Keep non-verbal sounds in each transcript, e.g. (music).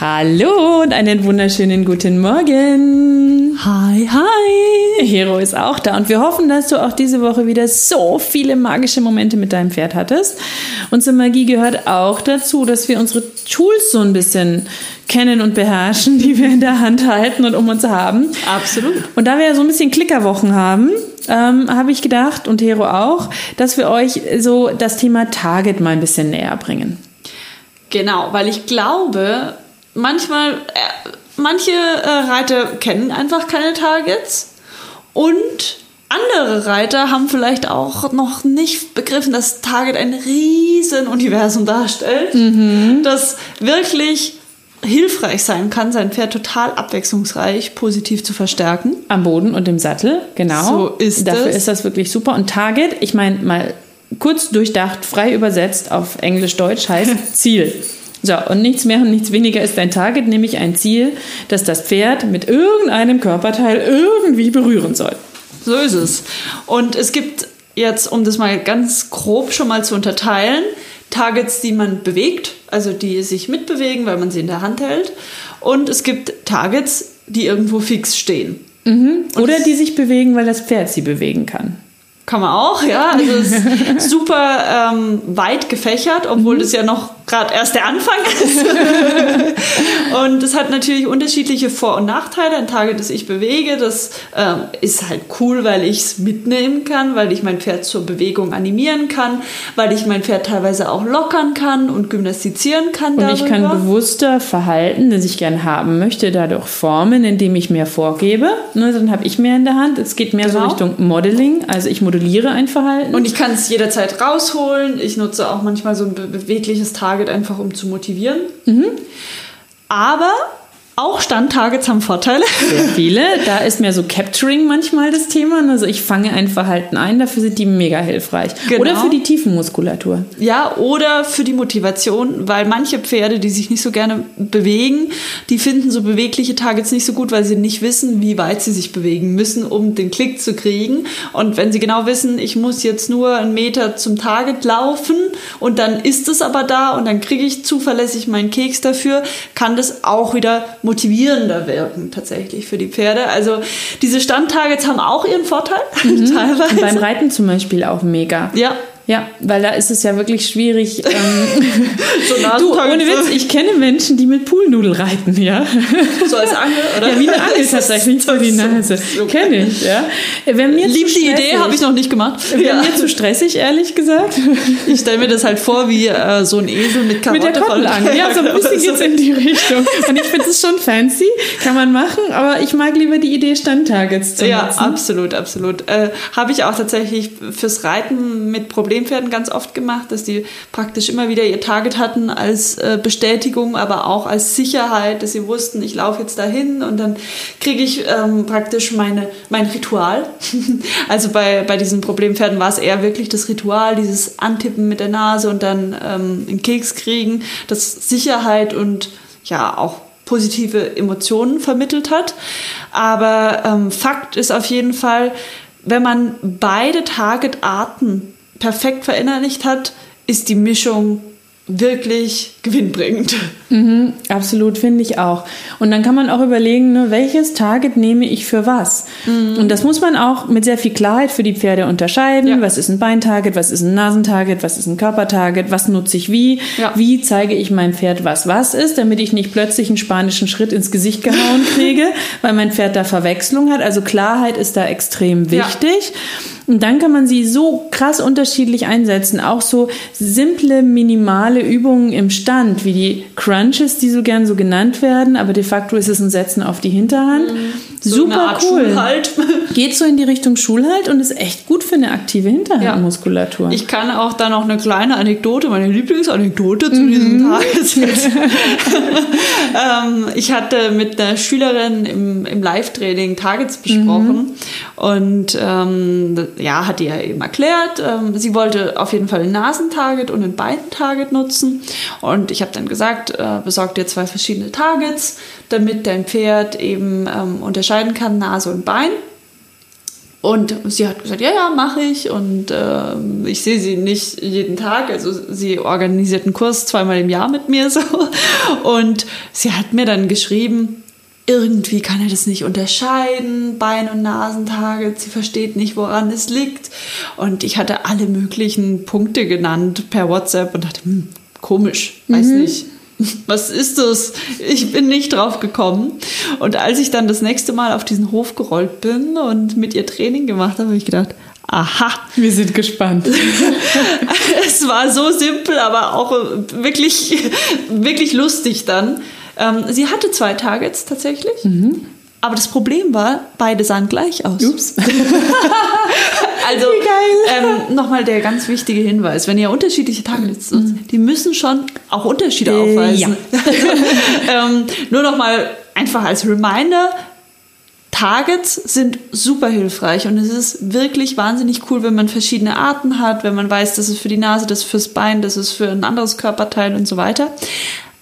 Hallo und einen wunderschönen guten Morgen. Hi, hi. Hero ist auch da und wir hoffen, dass du auch diese Woche wieder so viele magische Momente mit deinem Pferd hattest. Und zur Magie gehört auch dazu, dass wir unsere Tools so ein bisschen kennen und beherrschen, die wir in der Hand halten und um uns haben. Absolut. Und da wir ja so ein bisschen Klickerwochen haben, ähm, habe ich gedacht, und Hero auch, dass wir euch so das Thema Target mal ein bisschen näher bringen. Genau, weil ich glaube, manchmal, äh, manche äh, Reiter kennen einfach keine Targets und andere Reiter haben vielleicht auch noch nicht begriffen, dass Target ein riesen Universum darstellt, mhm. das wirklich hilfreich sein kann, sein Pferd total abwechslungsreich positiv zu verstärken. Am Boden und im Sattel, genau. So ist Dafür es. ist das wirklich super. Und Target, ich meine mal kurz durchdacht, frei übersetzt auf Englisch-Deutsch heißt (laughs) Ziel. So, und nichts mehr und nichts weniger ist ein Target, nämlich ein Ziel, das das Pferd mit irgendeinem Körperteil irgendwie berühren soll. So ist es. Und es gibt jetzt, um das mal ganz grob schon mal zu unterteilen, Targets, die man bewegt, also die sich mitbewegen, weil man sie in der Hand hält. Und es gibt Targets, die irgendwo fix stehen. Mhm. Oder die sich bewegen, weil das Pferd sie bewegen kann. Kann man auch, ja. Also es ist (laughs) super ähm, weit gefächert, obwohl mhm. das ja noch gerade erst der Anfang ist. (laughs) und es hat natürlich unterschiedliche Vor- und Nachteile. Ein Target, das ich bewege, das ähm, ist halt cool, weil ich es mitnehmen kann, weil ich mein Pferd zur Bewegung animieren kann, weil ich mein Pferd teilweise auch lockern kann und gymnastizieren kann. Und darüber. ich kann bewusster Verhalten, das ich gerne haben möchte, dadurch formen, indem ich mehr vorgebe. Ne, dann habe ich mehr in der Hand. Es geht mehr genau. so Richtung Modeling. Also ich modelliere ein Verhalten. Und ich kann es jederzeit rausholen. Ich nutze auch manchmal so ein bewegliches Target Target einfach um zu motivieren. Mhm. Aber auch Standtargets haben Vorteile. Sehr viele. Da ist mehr so Capturing manchmal das Thema. Also ich fange ein Verhalten ein, dafür sind die mega hilfreich. Genau. Oder für die Tiefenmuskulatur. Ja, oder für die Motivation, weil manche Pferde, die sich nicht so gerne bewegen, die finden so bewegliche Targets nicht so gut, weil sie nicht wissen, wie weit sie sich bewegen müssen, um den Klick zu kriegen. Und wenn sie genau wissen, ich muss jetzt nur einen Meter zum Target laufen und dann ist es aber da und dann kriege ich zuverlässig meinen Keks dafür, kann das auch wieder motivieren motivierender wirken tatsächlich für die Pferde. Also diese Standtargets haben auch ihren Vorteil, (laughs) mhm. teilweise. Und beim Reiten zum Beispiel auch mega. Ja, ja, weil da ist es ja wirklich schwierig. (laughs) Ähm, so du, ohne Witz, ich kenne Menschen, die mit Poolnudel reiten, ja. So als Angel, oder? Ja, wie eine (laughs) Angel tatsächlich vor die Nase. (laughs) So kenne ich, ja. Wäre mir Lieb die Idee, habe ich noch nicht gemacht. Wäre ja. mir zu stressig, ehrlich gesagt. Ich stelle mir das halt vor wie äh, so ein Esel mit Karotte. Mit der Kottelangel, ja, so ein bisschen so. geht's in die Richtung. Und ich finde es schon fancy, kann man machen, aber ich mag lieber die Idee, Standtargets zu ja, nutzen. Ja, absolut, absolut. Äh, habe ich auch tatsächlich fürs Reiten mit Problemen Problempferden ganz oft gemacht, dass die praktisch immer wieder ihr Target hatten als äh, Bestätigung, aber auch als Sicherheit, dass sie wussten, ich laufe jetzt dahin und dann kriege ich ähm, praktisch meine, mein Ritual. (laughs) also bei, bei diesen Problempferden war es eher wirklich das Ritual, dieses Antippen mit der Nase und dann ähm, einen Keks kriegen, das Sicherheit und ja auch positive Emotionen vermittelt hat. Aber ähm, Fakt ist auf jeden Fall, wenn man beide Targetarten perfekt verinnerlicht hat, ist die Mischung wirklich gewinnbringend. Mhm, absolut, finde ich auch. Und dann kann man auch überlegen, ne, welches Target nehme ich für was. Mhm. Und das muss man auch mit sehr viel Klarheit für die Pferde unterscheiden. Ja. Was ist ein Beintarget, was ist ein Nasentarget, was ist ein Körpertarget, was nutze ich wie, ja. wie zeige ich meinem Pferd, was was ist, damit ich nicht plötzlich einen spanischen Schritt ins Gesicht gehauen (laughs) kriege, weil mein Pferd da Verwechslung hat. Also Klarheit ist da extrem wichtig. Ja. Und dann kann man sie so krass unterschiedlich einsetzen. Auch so simple, minimale Übungen im Stand, wie die Crunches, die so gern so genannt werden, aber de facto ist es ein Setzen auf die Hinterhand. Mhm. So Super cool. Schulhalt. Geht so in die Richtung Schulhalt und ist echt gut für eine aktive Hinterhandmuskulatur. Ja. Ich kann auch da noch eine kleine Anekdote, meine Lieblingsanekdote zu mhm. diesem Tag (laughs) ähm, ich hatte mit einer Schülerin im, im Live-Training Targets besprochen mhm. und ähm, ja, hat ihr eben erklärt, ähm, sie wollte auf jeden Fall ein Nasentarget und ein Beintarget nutzen und ich habe dann gesagt, äh, besorg dir zwei verschiedene Targets, damit dein Pferd eben ähm, unterscheiden kann, Nase und Bein. Und sie hat gesagt, ja, ja, mache ich. Und äh, ich sehe sie nicht jeden Tag. Also sie organisiert einen Kurs zweimal im Jahr mit mir (laughs) so. Und sie hat mir dann geschrieben, irgendwie kann er das nicht unterscheiden, Bein- und Nasentage, sie versteht nicht, woran es liegt. Und ich hatte alle möglichen Punkte genannt per WhatsApp und dachte, hm, komisch, weiß mhm. nicht was ist das? Ich bin nicht drauf gekommen. Und als ich dann das nächste Mal auf diesen Hof gerollt bin und mit ihr Training gemacht habe, habe ich gedacht, aha. Wir sind gespannt. (laughs) es war so simpel, aber auch wirklich, wirklich lustig dann. Ähm, sie hatte zwei Targets tatsächlich. Mhm. Aber das Problem war, beide sahen gleich aus. Ups. (laughs) also ähm, nochmal der ganz wichtige Hinweis: Wenn ihr unterschiedliche Targets nutzt, mhm. die müssen schon auch Unterschiede äh, aufweisen. Ja. (laughs) ähm, nur nochmal einfach als Reminder: Targets sind super hilfreich und es ist wirklich wahnsinnig cool, wenn man verschiedene Arten hat, wenn man weiß, das ist für die Nase, das ist fürs Bein, das ist für ein anderes Körperteil und so weiter.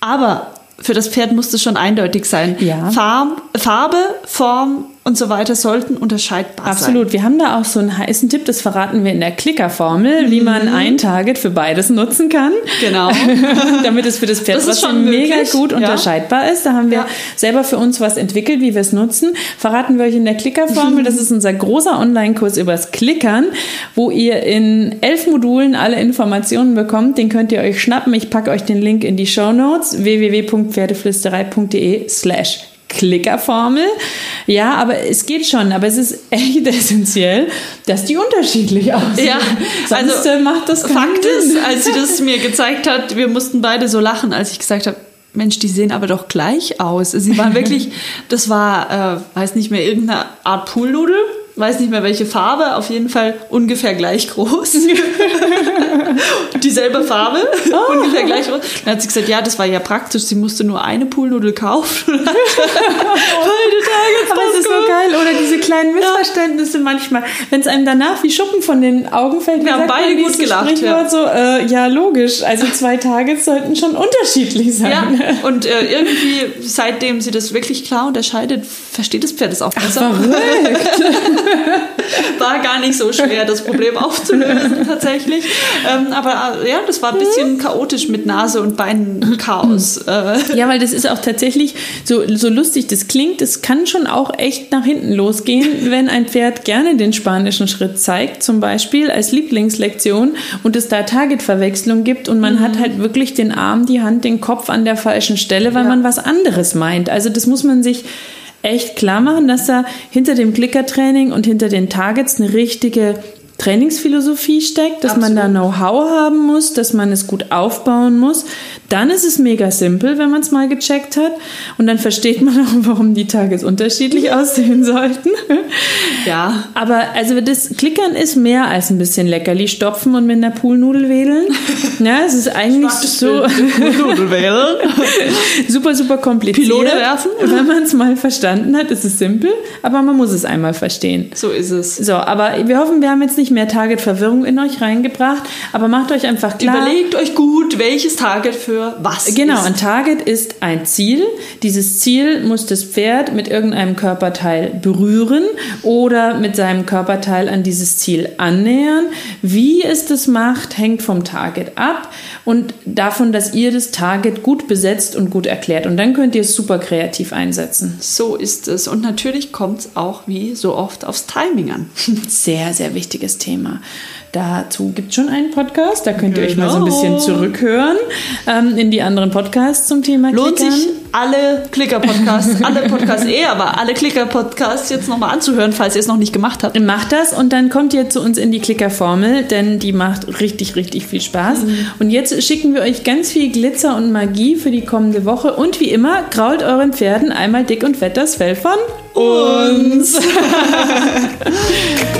Aber für das Pferd muss das schon eindeutig sein. Ja. Farb, Farbe, Form und so weiter sollten unterscheidbar Absolut. sein. Absolut. Wir haben da auch so einen heißen Tipp, das verraten wir in der Klickerformel, mhm. wie man ein Target für beides nutzen kann. Genau. (laughs) Damit es für das Pferd das trotzdem mega gut ja. unterscheidbar ist. Da haben wir ja. selber für uns was entwickelt, wie wir es nutzen. Verraten wir euch in der Klickerformel. (laughs) Das ist unser großer Online-Kurs übers Klickern, wo ihr in elf Modulen alle Informationen bekommt. Den könnt ihr euch schnappen. Ich packe euch den Link in die Show Notes www.pferdeflüsterei.de slash Klickerformel. Ja, aber es geht schon, aber es ist (laughs) echt essentiell, dass die unterschiedlich aussehen. Ja, Sonst also macht das Fakt ist, als sie das mir gezeigt hat, wir mussten beide so lachen, als ich gesagt habe, Mensch, die sehen aber doch gleich aus. Sie waren (laughs) wirklich, das war, äh, weiß nicht mehr, irgendeine Art Poolnudel weiß nicht mehr welche Farbe, auf jeden Fall ungefähr gleich groß. (laughs) Dieselbe Farbe, oh. ungefähr gleich groß. Dann hat sie gesagt, ja, das war ja praktisch, sie musste nur eine Poolnudel kaufen. (laughs) Beide Tage. Aber es ist so geil. Oder diese kleinen Missverständnisse ja. manchmal, wenn es einem danach wie Schuppen von den Augen fällt. Wir haben beide gut gelacht. Ja. So, äh, ja, logisch. Also zwei Tage sollten schon unterschiedlich sein. Ja, und äh, irgendwie, seitdem sie das wirklich klar unterscheidet, versteht das Pferd es auch besser. Ach, (laughs) war gar nicht so schwer, das Problem aufzulösen tatsächlich. Ähm, aber äh, ja, das war ein bisschen chaotisch mit Nase und Beinen Chaos. Äh. Ja, weil das ist auch tatsächlich so, so lustig, das klingt, es kann schon auch echt nach hinten losgehen, (laughs) wenn ein Pferd gerne den spanischen Schritt zeigt, zum Beispiel als Lieblingslektion und es da Targetverwechslung gibt und man mhm. hat halt wirklich den Arm, die Hand, den Kopf an der falschen Stelle, weil ja. man was anderes meint. Also das muss man sich echt klar machen, dass da hinter dem Klickertraining und hinter den Targets eine richtige Trainingsphilosophie steckt, dass Absolut. man da Know-how haben muss, dass man es gut aufbauen muss. Dann ist es mega simpel, wenn man es mal gecheckt hat. Und dann versteht man auch, warum die Tages unterschiedlich (laughs) aussehen sollten. Ja. Aber also das Klickern ist mehr als ein bisschen Leckerli stopfen und mit einer Poolnudel wedeln. (laughs) Ja, es ist eigentlich so (laughs) super, super kompliziert. Pilone werfen. Wenn man es mal verstanden hat, ist es simpel, aber man muss es einmal verstehen. So ist es. So, aber wir hoffen, wir haben jetzt nicht nicht mehr Target-Verwirrung in euch reingebracht, aber macht euch einfach klar. Überlegt euch gut, welches Target für was Genau, ist. ein Target ist ein Ziel. Dieses Ziel muss das Pferd mit irgendeinem Körperteil berühren oder mit seinem Körperteil an dieses Ziel annähern. Wie es das macht, hängt vom Target ab und davon, dass ihr das Target gut besetzt und gut erklärt. Und dann könnt ihr es super kreativ einsetzen. So ist es. Und natürlich kommt es auch wie so oft aufs Timing an. Sehr, sehr wichtiges Thema. Dazu gibt es schon einen Podcast, da könnt ihr euch mal so ein Genau. bisschen zurückhören ähm, in die anderen Podcasts zum Thema Lohnt Klickern. sich alle Klicker-Podcasts, (laughs) alle Podcasts eh, aber alle Klicker-Podcasts jetzt nochmal anzuhören, falls ihr es noch nicht gemacht habt. Macht das und dann kommt ihr zu uns in die Klicker-Formel, denn die macht richtig, richtig viel Spaß. Und jetzt schicken wir euch ganz viel Glitzer und Magie für die kommende Woche. Und wie immer, krault euren Pferden einmal dick und fett das Fell von uns. (laughs) (laughs)